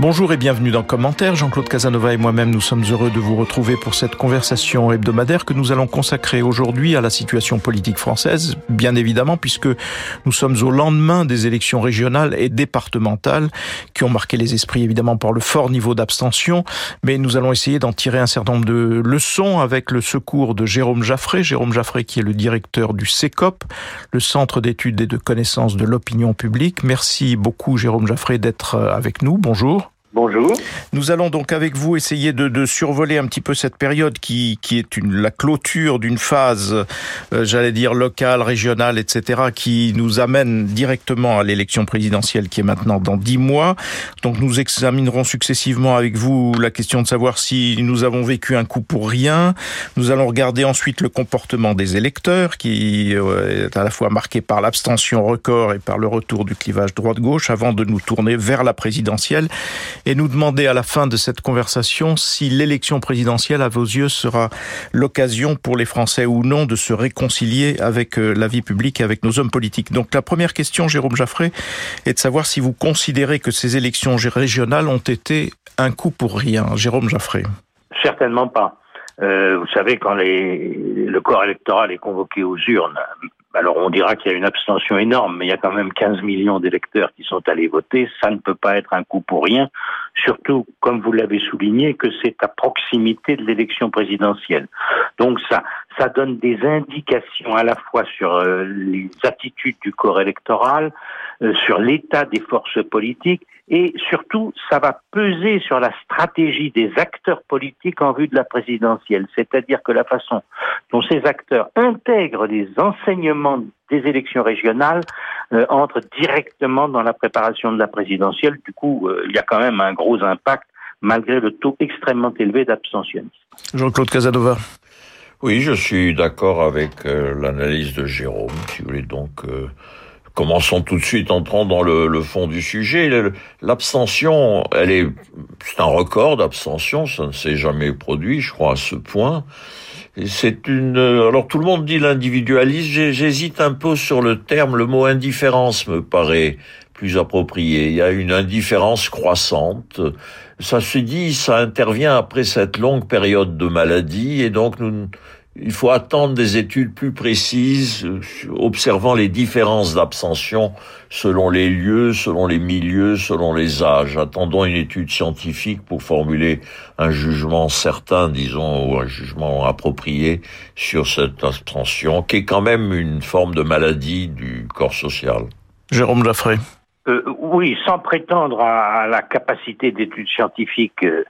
Bonjour et bienvenue dans Commentaire. Jean-Claude Casanova et moi-même, nous sommes heureux de vous retrouver pour cette conversation hebdomadaire que nous allons consacrer aujourd'hui à la situation politique française, bien évidemment, puisque nous sommes au lendemain des élections régionales et départementales qui ont marqué les esprits évidemment par le fort niveau d'abstention, mais nous allons essayer d'en tirer un certain nombre de leçons avec le secours de Jérôme Jaffré. Jérôme Jaffré qui est le directeur du CECOP, le Centre d'études et de connaissances de l'opinion publique. Merci beaucoup Jérôme Jaffré d'être avec nous. Bonjour. Bonjour. Nous allons donc avec vous essayer de, de survoler un petit peu cette période qui, qui est une, la clôture d'une phase, euh, j'allais dire locale, régionale, etc., qui nous amène directement à l'élection présidentielle qui est maintenant dans dix mois. Donc nous examinerons successivement avec vous la question de savoir si nous avons vécu un coup pour rien. Nous allons regarder ensuite le comportement des électeurs qui euh, est à la fois marqué par l'abstention record et par le retour du clivage droite-gauche avant de nous tourner vers la présidentielle et nous demander à la fin de cette conversation si l'élection présidentielle, à vos yeux, sera l'occasion pour les Français ou non de se réconcilier avec euh, la vie publique et avec nos hommes politiques. Donc la première question, Jérôme Jaffré, est de savoir si vous considérez que ces élections régionales ont été un coup pour rien. Jérôme Jaffré. Certainement pas. Euh, vous savez, quand les, le corps électoral est convoqué aux urnes, alors on dira qu'il y a une abstention énorme, mais il y a quand même 15 millions d'électeurs qui sont allés voter. Ça ne peut pas être un coup pour rien, surtout, comme vous l'avez souligné, que c'est à proximité de l'élection présidentielle. Donc ça, ça donne des indications à la fois sur euh, les attitudes du corps électoral, euh, sur l'état des forces politiques et surtout, ça va peser sur la stratégie des acteurs politiques en vue de la présidentielle. C'est-à-dire que la façon dont ces acteurs intègrent les enseignements des élections régionales euh, entre directement dans la préparation de la présidentielle. Du coup, il y a quand même un gros impact malgré le taux extrêmement élevé d'abstentionnisme. Jean-Claude Casanova. Oui, je suis d'accord avec euh, l'analyse de Jérôme, si vous voulez donc Commençons tout de suite, entrant dans le, le fond du sujet. L'abstention, elle est, c'est un record d'abstention, ça ne s'est jamais produit, je crois, à ce point. C'est une, alors tout le monde dit l'individualisme, j'hésite un peu sur le terme, le mot indifférence me paraît plus approprié. Il y a une indifférence croissante. Ça se dit, ça intervient après cette longue période de maladie et donc il faut attendre des études plus précises, euh, observant les différences d'abstention selon les lieux, selon les milieux, selon les âges. Attendons une étude scientifique pour formuler un jugement certain, disons, ou un jugement approprié sur cette abstention, qui est quand même une forme de maladie du corps social. Jérôme Jaffray. Euh, oui, sans prétendre à, la capacité d'études scientifiques euh,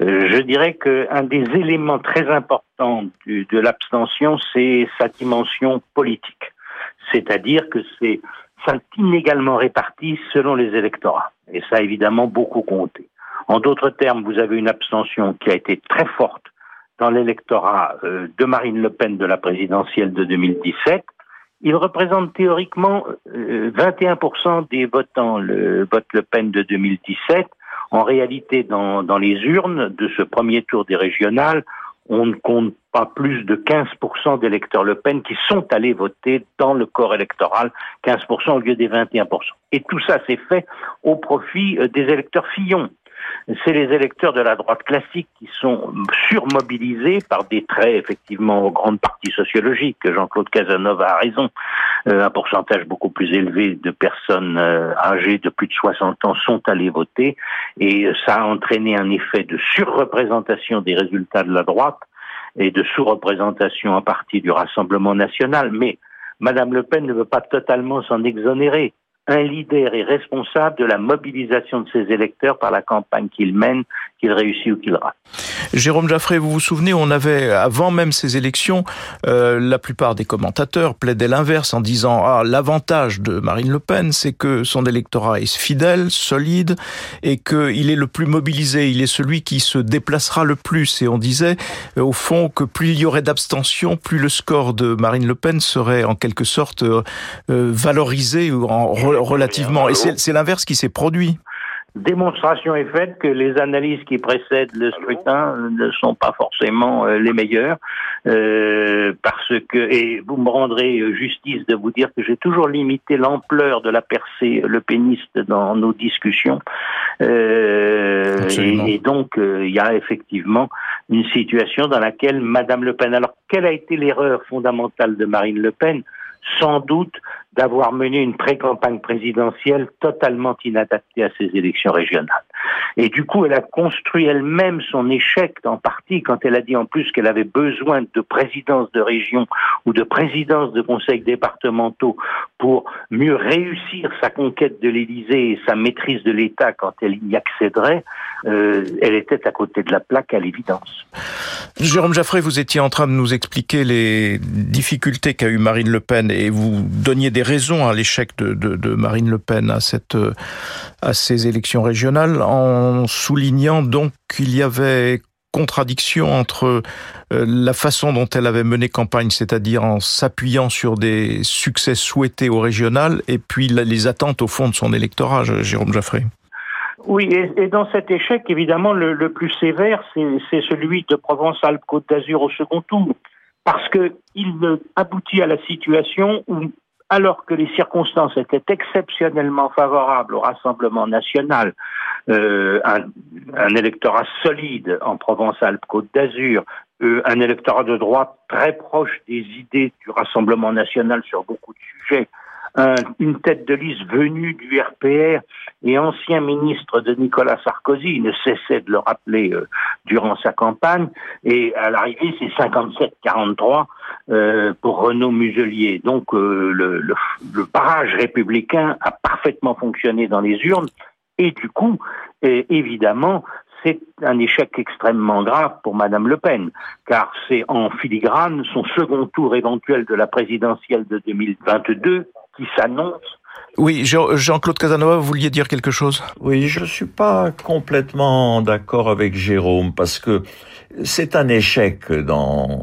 euh, je dirais qu'un des éléments très importants de l'abstention, c'est sa dimension politique. C'est-à-dire que c'est inégalement réparti selon les électorats. Et ça a évidemment beaucoup compté. En d'autres termes, vous avez une abstention qui a été très forte dans l'électorat de Marine Le Pen de la présidentielle de 2017. Il représente théoriquement 21% euh, des votants, le vote Le Pen de 2017, en réalité, dans, les urnes de ce premier tour des régionales, on ne compte pas plus de 15% d'électeurs Le Pen qui sont allés voter dans le corps électoral, 15% au lieu des 21%. Et tout ça s'est fait au profit euh, des électeurs Fillon c'est les électeurs de la droite classique qui sont surmobilisés par des traits effectivement aux grandes parties sociologiques. Jean-Claude Casanova a raison. Euh, un pourcentage beaucoup plus élevé de personnes euh, âgées de plus de 60 ans sont allées voter et ça a entraîné un effet de surreprésentation des résultats de la droite et de sous-représentation en partie du Rassemblement national. Mais Madame Le Pen ne veut pas totalement s'en exonérer un leader est responsable de la mobilisation de ses électeurs par la campagne qu'il mène, qu'il réussit ou qu'il rate. Jérôme Jaffré, vous vous souvenez, on avait, avant même ces élections, euh, la plupart des commentateurs plaidaient l'inverse en disant ah l'avantage de Marine Le Pen, c'est que son électorat est fidèle, solide, et qu'il est le plus mobilisé, il est celui qui se déplacera le plus. Et on disait, euh, au fond, que plus il y aurait d'abstention, plus le score de Marine Le Pen serait en quelque sorte euh, valorisé ou en relativement. Et c'est l'inverse qui s'est produit. démonstration est faite que les analyses qui précèdent le scrutin ne sont pas forcément euh, les meilleures, euh, parce que et vous me rendrez justice de vous dire que j'ai toujours limité l'ampleur de la percée le péniste dans nos discussions, euh, et, et, donc euh, il y a effectivement une situation dans laquelle Madame Le Pen. Alors quelle a été l'erreur fondamentale de Marine Le Pen? Sans doute d'avoir mené une pré-campagne présidentielle totalement inadaptée à ces élections régionales. Et du coup, elle a construit elle-même son échec en partie quand elle a dit en plus qu'elle avait besoin de présidence de région ou de présidence de conseils départementaux pour mieux réussir sa conquête de l'Élysée et sa maîtrise de l'État quand elle y accéderait. Euh, elle était à côté de la plaque à l'évidence. Jérôme Jaffray, vous étiez en train de nous expliquer les difficultés qu'a eu Marine Le Pen et vous donniez des raisons à l'échec de, Marine Le Pen à, cette, à ces élections régionales en soulignant donc qu'il y avait contradiction entre euh, la façon dont elle avait mené campagne, c'est-à-dire en s'appuyant sur des succès souhaités au régional, et puis les attentes au fond de son électorat, Jérôme Jaffray. Oui, et, dans cet échec, évidemment, le, le plus sévère, c'est celui de Provence-Alpes-Côte d'Azur au second tour, parce qu'il aboutit à la situation où, alors que les circonstances étaient exceptionnellement favorables au Rassemblement national, euh, un, électorat solide en Provence-Alpes-Côte d'Azur, euh, un électorat de droite très proche des idées du Rassemblement national sur beaucoup de sujets, un, une tête de liste venue du RPR et ancien ministre de Nicolas Sarkozy, il ne cessait de le rappeler euh, durant sa campagne, et à l'arrivée c'est 57-43 euh, pour Renaud Muselier. Donc euh, le, le, le barrage républicain a parfaitement fonctionné dans les urnes, et du coup, évidemment, c'est un échec extrêmement grave pour Madame Le Pen, car c'est en filigrane son second tour éventuel de la présidentielle de 2022 qui s'annonce. Oui, Jean-Claude Casanova, vous vouliez dire quelque chose? Oui, je suis pas complètement d'accord avec Jérôme parce que c'est un échec dans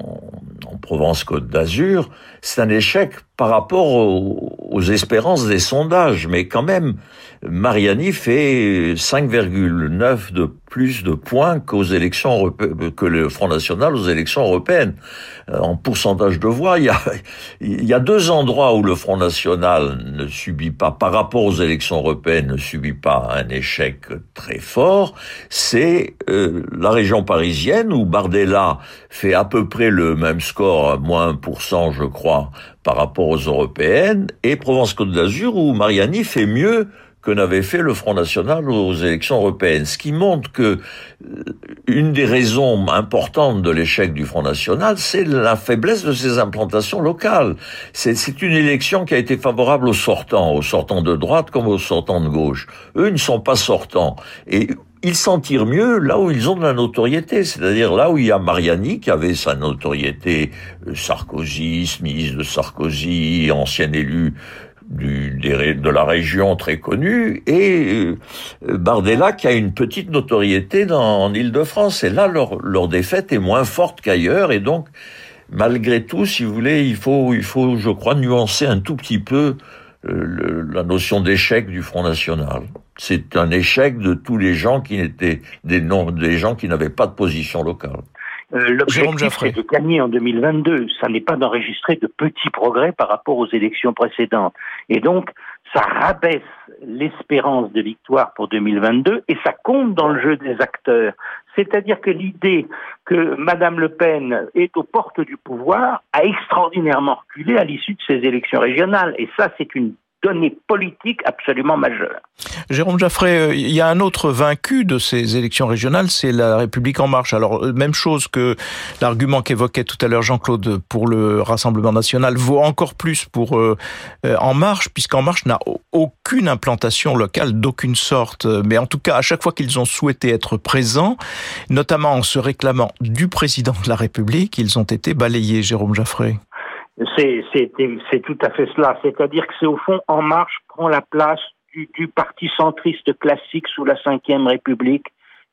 en Provence-Côte d'Azur, c'est un échec par rapport aux, aux, espérances des sondages, mais quand même, Mariani fait 5,9 de plus de points qu'aux élections que le Front National aux élections européennes. Euh, en pourcentage de voix, il y a, il y a deux endroits où le Front National ne subit pas, par rapport aux élections européennes, ne subit pas un échec très fort. C'est euh, la région parisienne où Bardella fait à peu près le même score, moins 1%, je crois, par rapport aux européennes, et Provence-Côte d'Azur où Mariani fait mieux que n'avait fait le Front National aux élections européennes. Ce qui montre que euh, une des raisons importantes de l'échec du Front National, c'est la faiblesse de ses implantations locales. C'est une élection qui a été favorable aux sortants, aux sortants de droite comme aux sortants de gauche. Eux ne sont pas sortants. Et ils s'en tirent mieux là où ils ont de la notoriété, c'est-à-dire là où il y a Mariani qui avait sa notoriété euh, Sarkozy, ministre de Sarkozy, ancien élu du, de la région très connue, et euh, Bardella qui a une petite notoriété dans, en Ile-de-France. Et là, leur, leur défaite est moins forte qu'ailleurs, et donc, malgré tout, si vous voulez, il faut, il faut, je crois, nuancer un tout petit peu euh, la notion d'échec du Front National. C'est un échec de tous les gens qui n'étaient des des gens qui n'avaient pas de position locale. Euh, L'objectif, c'est de gagner en 2022. Ça n'est pas d'enregistrer de petits progrès par rapport aux élections précédentes. Et donc, ça rabaisse l'espérance de victoire pour 2022 et ça compte dans le jeu des acteurs. C'est-à-dire que l'idée que Madame Le Pen est aux portes du pouvoir a extraordinairement reculé à l'issue de ces élections régionales. Et ça, c'est une donnée politique absolument majeure. Jérôme Jaffray, euh, il y a un autre vaincu de ces élections régionales, c'est la République en marche. Alors, euh, même chose que l'argument qu'évoquait tout à l'heure Jean-Claude pour le Rassemblement national vaut encore plus pour euh, En Marche, puisqu'En Marche n'a aucune implantation locale d'aucune sorte. Mais en tout cas, à chaque fois qu'ils ont souhaité être présents, notamment en se réclamant du président de la République, ils ont été balayés, Jérôme Jaffray. C'est tout à fait cela. C'est-à-dire que c'est au fond En Marche prend la place du, parti centriste classique sous la Ve République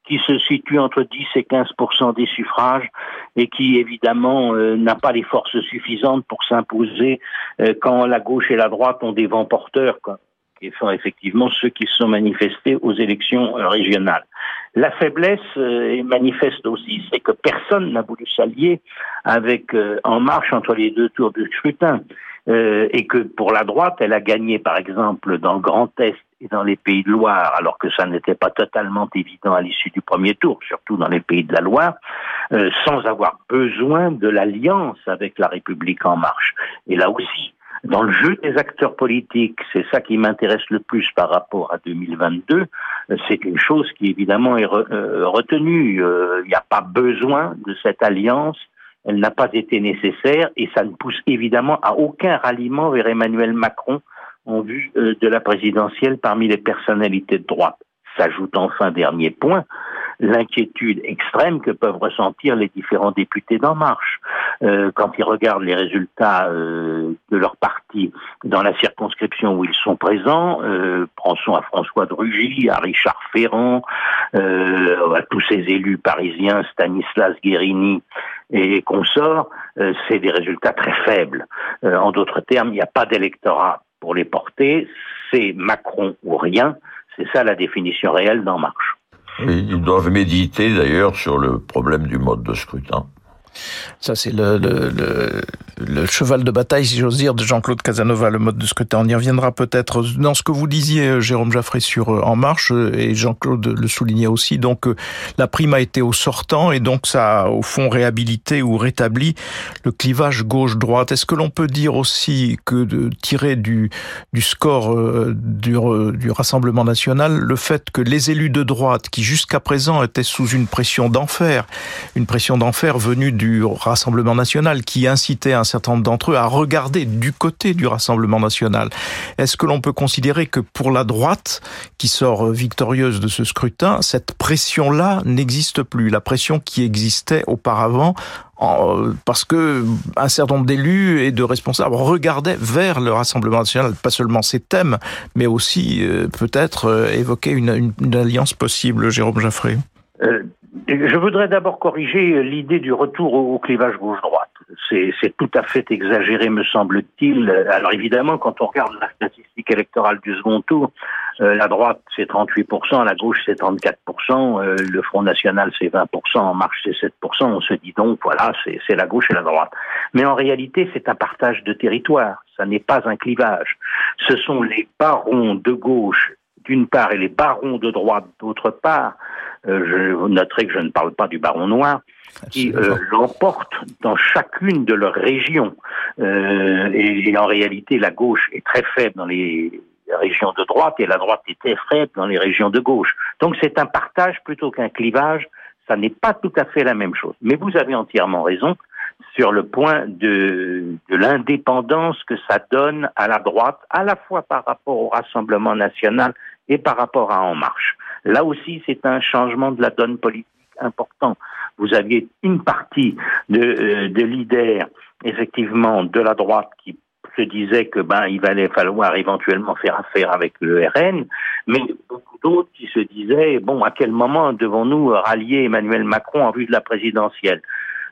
qui se situe entre 10 et 15% des suffrages et qui évidemment euh, n'a pas les forces suffisantes pour s'imposer euh, quand la gauche et la droite ont des vents porteurs qui sont effectivement ceux qui se sont manifestés aux élections régionales. La faiblesse est manifeste aussi, c'est que personne n'a voulu s'allier avec En Marche entre les deux tours du scrutin. Euh, et que pour la droite, elle a gagné par exemple dans le Grand Est et dans les pays de Loire, alors que ça n'était pas totalement évident à l'issue du premier tour, surtout dans les pays de la Loire, euh, sans avoir besoin de l'alliance avec la République en marche. Et là aussi, dans le jeu des acteurs politiques, c'est ça qui m'intéresse le plus par rapport à 2022, euh, c'est une chose qui évidemment est retenue. Il n'y a pas besoin de cette alliance elle n'a pas été nécessaire et ça ne pousse évidemment à aucun ralliement vers Emmanuel Macron en vue euh, de la présidentielle parmi les personnalités de droite. S'ajoute enfin, dernier point, l'inquiétude extrême que peuvent ressentir les différents députés d'En Marche euh, quand ils regardent les résultats euh, de leur parti dans la circonscription où ils sont présents. Euh, pensons à François de Rugy, à Richard Ferrand, euh, à tous ces élus parisiens, Stanislas Guérini et consorts. C'est des résultats très faibles. en d'autres termes, il n'y a pas d'électorat pour les porter. C'est Macron ou rien. C'est ça la définition réelle d'En Marche. Ils doivent méditer d'ailleurs sur le problème du mode de scrutin. Ça, c'est le, cheval de bataille, si j'ose dire, de Jean-Claude Casanova, le mode de scrutin. On y reviendra peut-être dans ce que vous disiez, euh, Jérôme Jaffré, sur euh, En Marche, euh, et Jean-Claude le soulignait aussi. Donc, la prime a été au sortant, et donc ça a, au fond, réhabilité ou rétabli le clivage gauche-droite. Est-ce que l'on peut dire aussi que de tirer du, du score du, du Rassemblement national, le fait que les élus de droite, qui jusqu'à présent étaient sous une pression d'enfer, une pression d'enfer venue du Rassemblement national qui incitait un certain nombre d'entre eux à regarder du côté du Rassemblement national. Est-ce que l'on peut considérer que pour la droite, qui sort victorieuse de ce scrutin, cette pression-là n'existe plus, la pression qui existait auparavant parce que un certain nombre d'élus et de responsables regardaient vers le Rassemblement national, pas seulement ses thèmes, mais aussi euh, peut-être euh, évoquer une, alliance possible, Jérôme Jaffré? Euh, je voudrais d'abord corriger l'idée du retour au clivage gauche-droite. C'est tout à fait exagéré, me semble-t-il. Alors évidemment, quand on regarde la statistique électorale du second tour, euh, la droite c'est 38%, la gauche c'est 34%, euh, le Front National c'est 20%, En Marche c'est 7%. On se dit donc, voilà, c'est la gauche et la droite. Mais en réalité, c'est un partage de territoire. Ça n'est pas un clivage. Ce sont les barons de gauche d'une part et les barons de droite d'autre part euh, je noterai que je ne parle pas du baron noir, qui euh, l'emportent dans chacune de leurs régions. Euh, et, en réalité, la gauche est très faible dans les régions de droite et la droite est très faible dans les régions de gauche. Donc c'est un partage plutôt qu'un clivage. Ça n'est pas tout à fait la même chose. Mais vous avez entièrement raison sur le point de, de l'indépendance que ça donne à la droite, à la fois par rapport au Rassemblement national et par rapport à En Marche. Là aussi, c'est un changement de la donne politique important. Vous aviez une partie de, euh, de leaders, effectivement, de la droite qui se disait que ben il allait falloir éventuellement faire affaire avec le RN, mais beaucoup d'autres qui se disaient bon à quel moment devons-nous rallier Emmanuel Macron en vue de la présidentielle?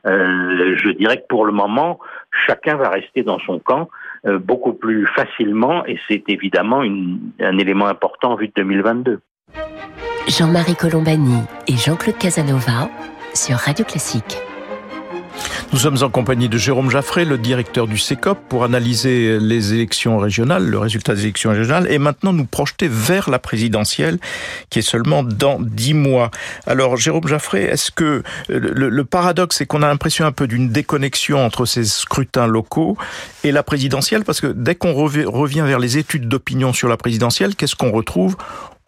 Euh, Je dirais que pour le moment chacun va rester dans son camp beaucoup plus facilement et c'est évidemment un élément important en vue de 2022. Jean-Marie Colombani et Jean-Claude Casanova sur Radio Classique. Nous sommes en compagnie de Jérôme Jaffré, le directeur du CECOP, pour analyser les élections régionales, le résultat des élections régionales, et maintenant nous projeter vers la présidentielle, qui est seulement dans dix mois. Alors, Jérôme Jaffré, est-ce que le, paradoxe, c'est qu'on a l'impression un peu d'une déconnexion entre ces scrutins locaux et la présidentielle, parce que dès qu'on revient vers les études d'opinion sur la présidentielle, qu'est-ce qu'on retrouve?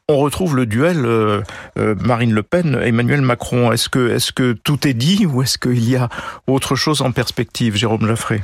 On retrouve le duel euh, euh, Marine Le Pen, Emmanuel Macron. Est-ce que, est-ce que tout est dit ou est-ce qu'il y a autre chose en perspective, Jérôme Jaffré?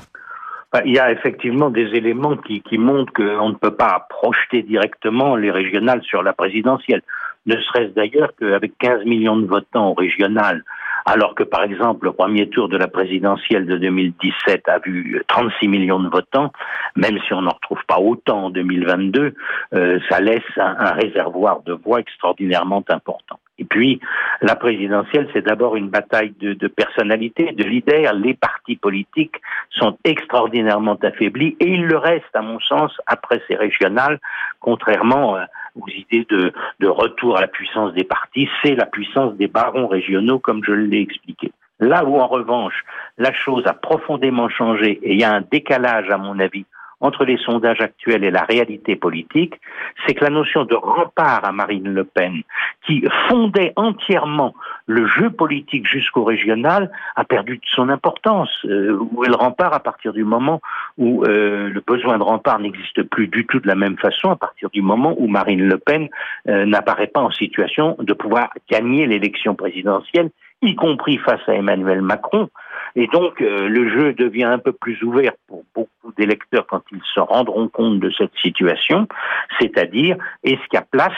Bah, il y a effectivement des éléments qui, qui montrent qu'on ne peut pas projeter directement les régionales sur la présidentielle. Ne serait-ce d'ailleurs qu'avec 15 millions de votants au régional, alors que par exemple le premier tour de la présidentielle de 2017 a vu 36 millions de votants, même si on n'en retrouve pas autant en 2022, euh, ça laisse un, réservoir de voix extraordinairement important. Et puis, la présidentielle, c'est d'abord une bataille de, de personnalité, de leaders. Les partis politiques sont extraordinairement affaiblis et ils le restent, à mon sens, après ces régionales, contrairement euh, aux idées de, de retour à la puissance des partis. C'est la puissance des barons régionaux, comme je l'ai expliqué. Là où, en revanche, la chose a profondément changé et il y a un décalage, à mon avis, entre les sondages actuels et la réalité politique, c'est que la notion de rempart à Marine Le Pen, qui fondait entièrement le jeu politique jusqu'au régional, a perdu de son importance. Euh, où est le rempart à partir du moment où euh, le besoin de rempart n'existe plus du tout de la même façon, à partir du moment où Marine Le Pen euh, n'apparaît pas en situation de pouvoir gagner l'élection présidentielle y compris face à Emmanuel Macron. Et donc, euh, le jeu devient un peu plus ouvert pour beaucoup d'électeurs quand ils se rendront compte de cette situation, c'est-à-dire, est-ce qu'il y a place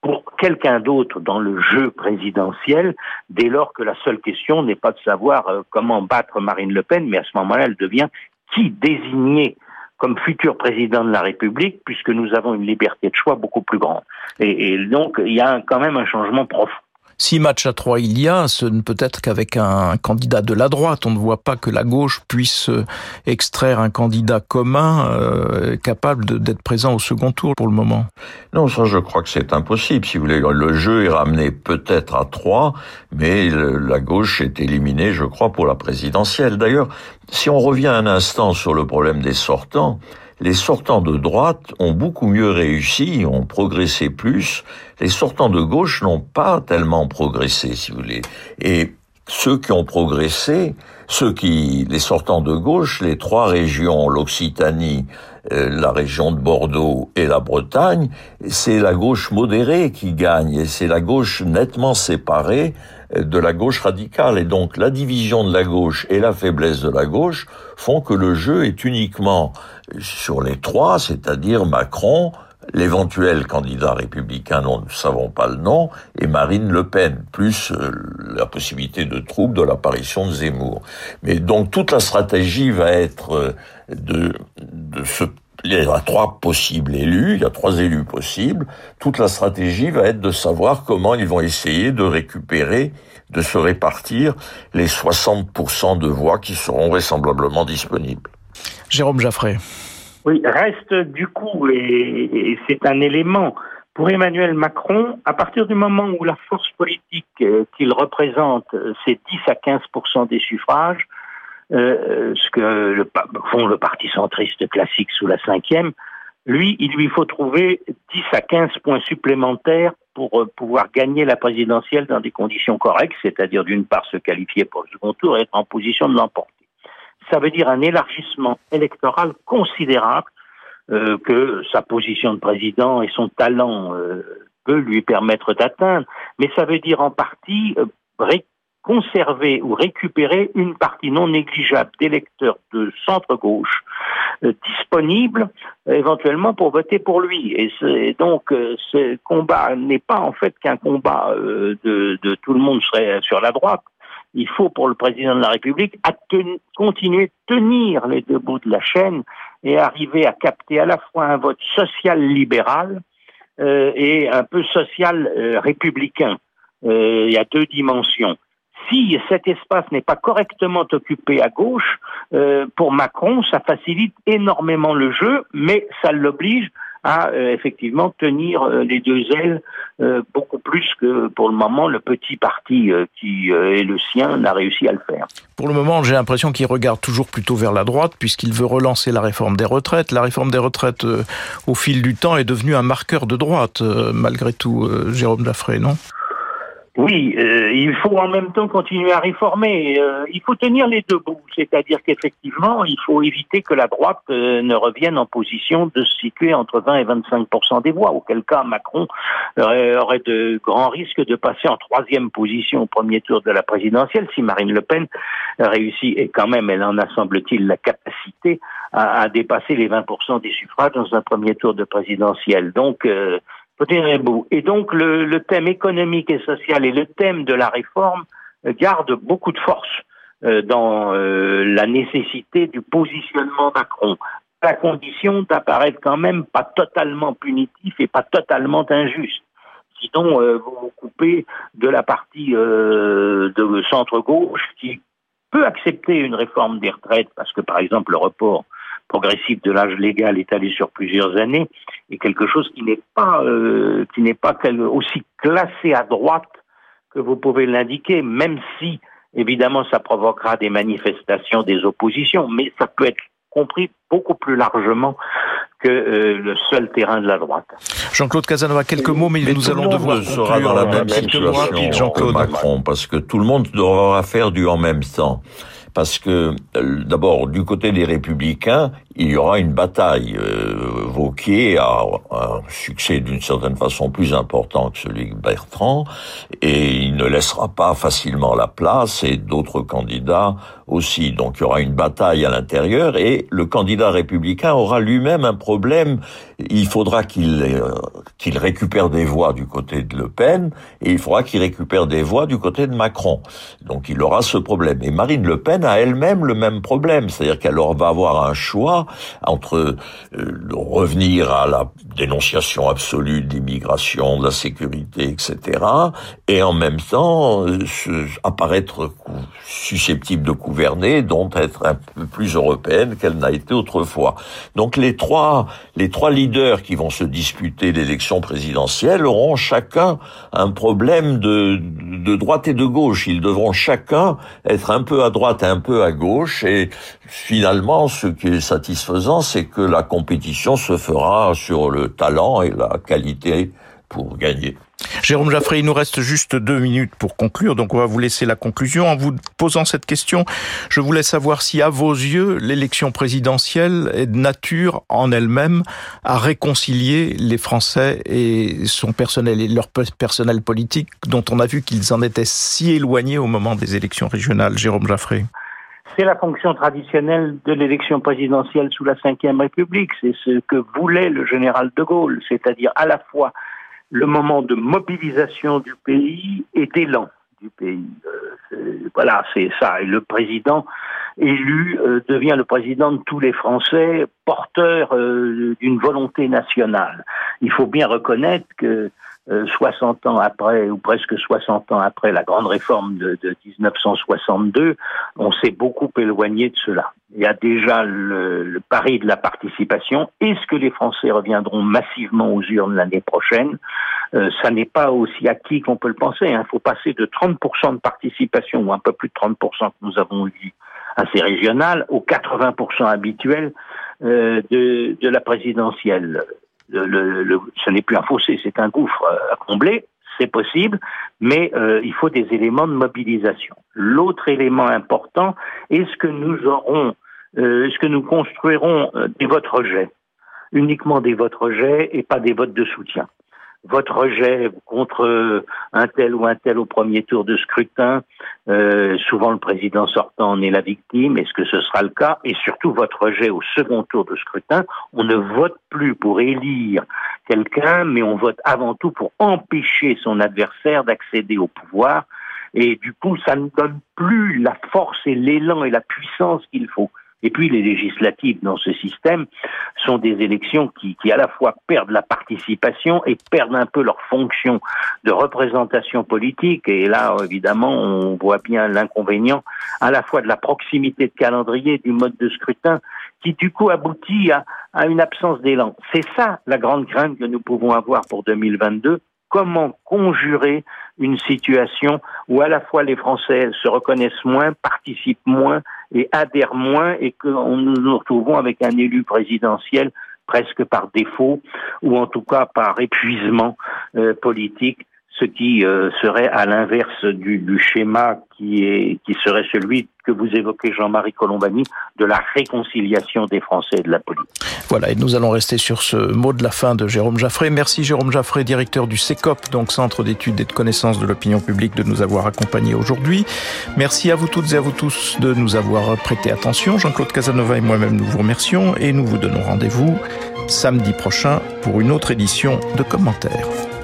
pour quelqu'un d'autre dans le jeu présidentiel, dès lors que la seule question n'est pas de savoir euh, comment battre Marine Le Pen, mais à ce moment-là, elle devient qui désigner comme futur président de la République, puisque nous avons une liberté de choix beaucoup plus grande. Et, et donc, il y a quand même un changement profond. Si match à trois il y a, ce ne peut être qu'avec un candidat de la droite. On ne voit pas que la gauche puisse euh, extraire un candidat commun euh, capable d'être présent au second tour pour le moment. Non, ça je crois que c'est impossible. Si vous voulez, le jeu est ramené peut-être à trois, mais la gauche est éliminée, je crois, pour la présidentielle. D'ailleurs, si on revient un instant sur le problème des sortants, les sortants de droite ont beaucoup mieux réussi, ont progressé plus. Les sortants de gauche n'ont pas tellement progressé, si vous voulez. Et ceux qui ont progressé, ceux qui, les sortants de gauche, les trois régions, l'Occitanie, euh, la région de Bordeaux et la Bretagne, c'est la gauche modérée qui gagne et c'est la gauche nettement séparée de la gauche radicale. Et donc la division de la gauche et la faiblesse de la gauche font que le jeu est uniquement sur les trois, c'est-à-dire Macron, l'éventuel candidat républicain dont nous ne savons pas le nom, et Marine Le Pen, plus euh, la possibilité de trouble de l'apparition de Zemmour. Mais donc toute la stratégie va être euh, de, de ce il y a trois possibles élus, il y a trois élus possibles. Toute la stratégie va être de savoir comment ils vont essayer de récupérer, de se répartir les 60% de voix qui seront vraisemblablement disponibles. Jérôme Jaffray. Oui, reste du coup, et, c'est un élément pour Emmanuel Macron, à partir du moment où la force politique euh, qu'il représente, euh, c'est 10 à 15 des suffrages, euh, ce que le, font le parti centriste classique sous la cinquième, lui, il lui faut trouver 10 à 15 points supplémentaires pour pouvoir gagner la présidentielle dans des conditions correctes, c'est-à-dire d'une part se qualifier pour le second tour et être en position de l'emporter. Ça veut dire un élargissement électoral considérable euh, que sa position de président et son talent euh, peut lui permettre d'atteindre, mais ça veut dire en partie euh, conserver ou récupérer une partie non négligeable d'électeurs de centre-gauche disponibles éventuellement pour voter pour lui. Et, donc ce combat n'est pas en fait qu'un combat de, de, tout le monde serait sur la droite, il faut pour le président de la République continuer de tenir les deux bouts de la chaîne et arriver à capter à la fois un vote social libéral euh, et un peu social euh, républicain. Euh, il y a deux dimensions. Si cet espace n'est pas correctement occupé à gauche, pour Macron, ça facilite énormément le jeu, mais ça l'oblige à euh, effectivement tenir euh, les deux ailes euh, beaucoup plus que pour le moment le petit parti qui est le sien n'a réussi à le faire. Pour le moment, j'ai l'impression qu'il regarde toujours plutôt vers la droite puisqu'il veut relancer la réforme des retraites. La réforme des retraites, au fil du temps, est devenue un marqueur de droite, malgré tout, Jérôme Lafray, non? Oui, euh, il faut en même temps continuer à réformer. Euh, il faut tenir les deux bouts, c'est-à-dire qu'effectivement, il faut éviter que la droite euh, ne revienne en position de se situer entre 20 et 25% des voix, auquel cas Macron aurait de grands risques de passer en troisième position au premier tour de la présidentielle si Marine Le Pen réussit, et quand même elle en a, semble-t-il, la capacité à, à, dépasser les 20% des suffrages dans un premier tour de présidentielle. Donc, et donc le, thème économique et social et le thème de la réforme euh, gardent beaucoup de force euh, dans euh, la nécessité du positionnement Macron, à condition d'apparaître quand même pas totalement punitif et pas totalement injuste. Sinon, vous vous coupez de la partie de centre-gauche qui peut accepter une réforme des retraites parce que, par exemple, le report progressif de l'âge légal étalé sur plusieurs années est quelque chose qui n'est pas euh, qui n'est pas aussi classé à droite que vous pouvez l'indiquer, même si évidemment ça provoquera des manifestations des oppositions, mais ça peut être compris beaucoup plus largement que euh, le seul terrain de la droite. Jean-Claude Casanova, quelques mots, mais, nous allons devoir sera dans la même situation Jean-Claude Macron, parce que tout le monde devra faire du en même temps parce que euh, d'abord du côté des républicains, il y aura une bataille. Euh, Vauquier a un succès d'une certaine façon plus important que celui de Bertrand, et il ne laissera pas facilement la place, et d'autres candidats aussi. Donc il y aura une bataille à l'intérieur, et le candidat républicain aura lui-même un problème. Il faudra qu'il euh, qu'il récupère des voix du côté de Le Pen, et il faudra qu'il récupère des voix du côté de Macron. Donc il aura ce problème. Et Marine Le Pen a elle-même le même problème, c'est-à-dire qu'elle va avoir un choix entre euh, revenir à la dénonciation absolue de l'immigration, de la sécurité, etc., et en même temps euh, apparaître susceptible de dont être un peu plus européenne qu'elle n'a été autrefois. Donc les trois, les trois leaders qui vont se disputer l'élection présidentielle auront chacun un problème de, de droite et de gauche. Ils devront chacun être un peu à droite et un peu à gauche, et finalement, ce qui est satisfaisant, c'est que la compétition se fera sur le talent et la qualité pour gagner. Jérôme Jaffré, il nous reste juste deux minutes pour conclure, donc on va vous laisser la conclusion. En vous posant cette question, je voulais savoir si, à vos yeux, l'élection présidentielle est de nature en elle-même à réconcilier les Français et son personnel et leur personnel politique, dont on a vu qu'ils en étaient si éloignés au moment des élections régionales. Jérôme Jaffré c'est la fonction traditionnelle de l'élection présidentielle sous la Ve République. C'est ce que voulait le général de Gaulle, c'est-à-dire à la fois le moment de mobilisation du pays et d'élan du pays. Euh, voilà, c'est ça. Et le président élu euh, devient le président de tous les Français, porteur euh, d'une volonté nationale. Il faut bien reconnaître que 60 euh, ans après, ou presque 60 ans après la grande réforme de, de 1962, on s'est beaucoup éloigné de cela. Il y a déjà le, pari de la participation. Est-ce que les Français reviendront massivement aux urnes l'année prochaine? Euh, Ça n'est pas aussi acquis qu'on peut le penser. Il hein. faut passer de 30% de participation, ou un peu plus de 30% que nous avons eu assez régional, aux 80% habituels euh, de la présidentielle le, ce n'est plus un fossé, c'est un gouffre euh, à combler, c'est possible, mais euh, il faut des éléments de mobilisation. L'autre élément important, est-ce que nous aurons, euh, est-ce que nous construirons des votes rejets, uniquement des votes rejets et pas des votes de soutien votre rejet contre un tel ou un tel au premier tour de scrutin, euh, souvent le président sortant en est la victime, est-ce que ce sera le cas? Et surtout votre rejet au second tour de scrutin, on ne vote plus pour élire quelqu'un, mais on vote avant tout pour empêcher son adversaire d'accéder au pouvoir. Et du coup, ça ne donne plus la force et l'élan et la puissance qu'il faut. Et puis les législatives dans ce système sont des élections qui, qui, à la fois perdent la participation et perdent un peu leur fonction de représentation politique. Et là, évidemment, on voit bien l'inconvénient à la fois de la proximité de calendrier du mode de scrutin qui du coup aboutit à, à une absence d'élan. C'est ça la grande crainte que nous pouvons avoir pour 2022 comment conjurer une situation où à la fois les Français se reconnaissent moins, participent moins et adhèrent moins et que nous nous retrouvons avec un élu présidentiel presque par défaut ou en tout cas par épuisement euh, politique ce qui euh, serait à l'inverse du, schéma qui, est, qui serait celui que vous évoquez, Jean-Marie Colombani, de la réconciliation des Français et de la politique. Voilà, et nous allons rester sur ce mot de la fin de Jérôme Jaffré. Merci Jérôme Jaffré, directeur du CECOP, donc Centre d'études et de connaissances de l'opinion publique, de nous avoir accompagnés aujourd'hui. Merci à vous toutes et à vous tous de nous avoir prêté attention. Jean-Claude Casanova et moi-même, nous vous remercions et nous vous donnons rendez-vous samedi prochain pour une autre édition de commentaires.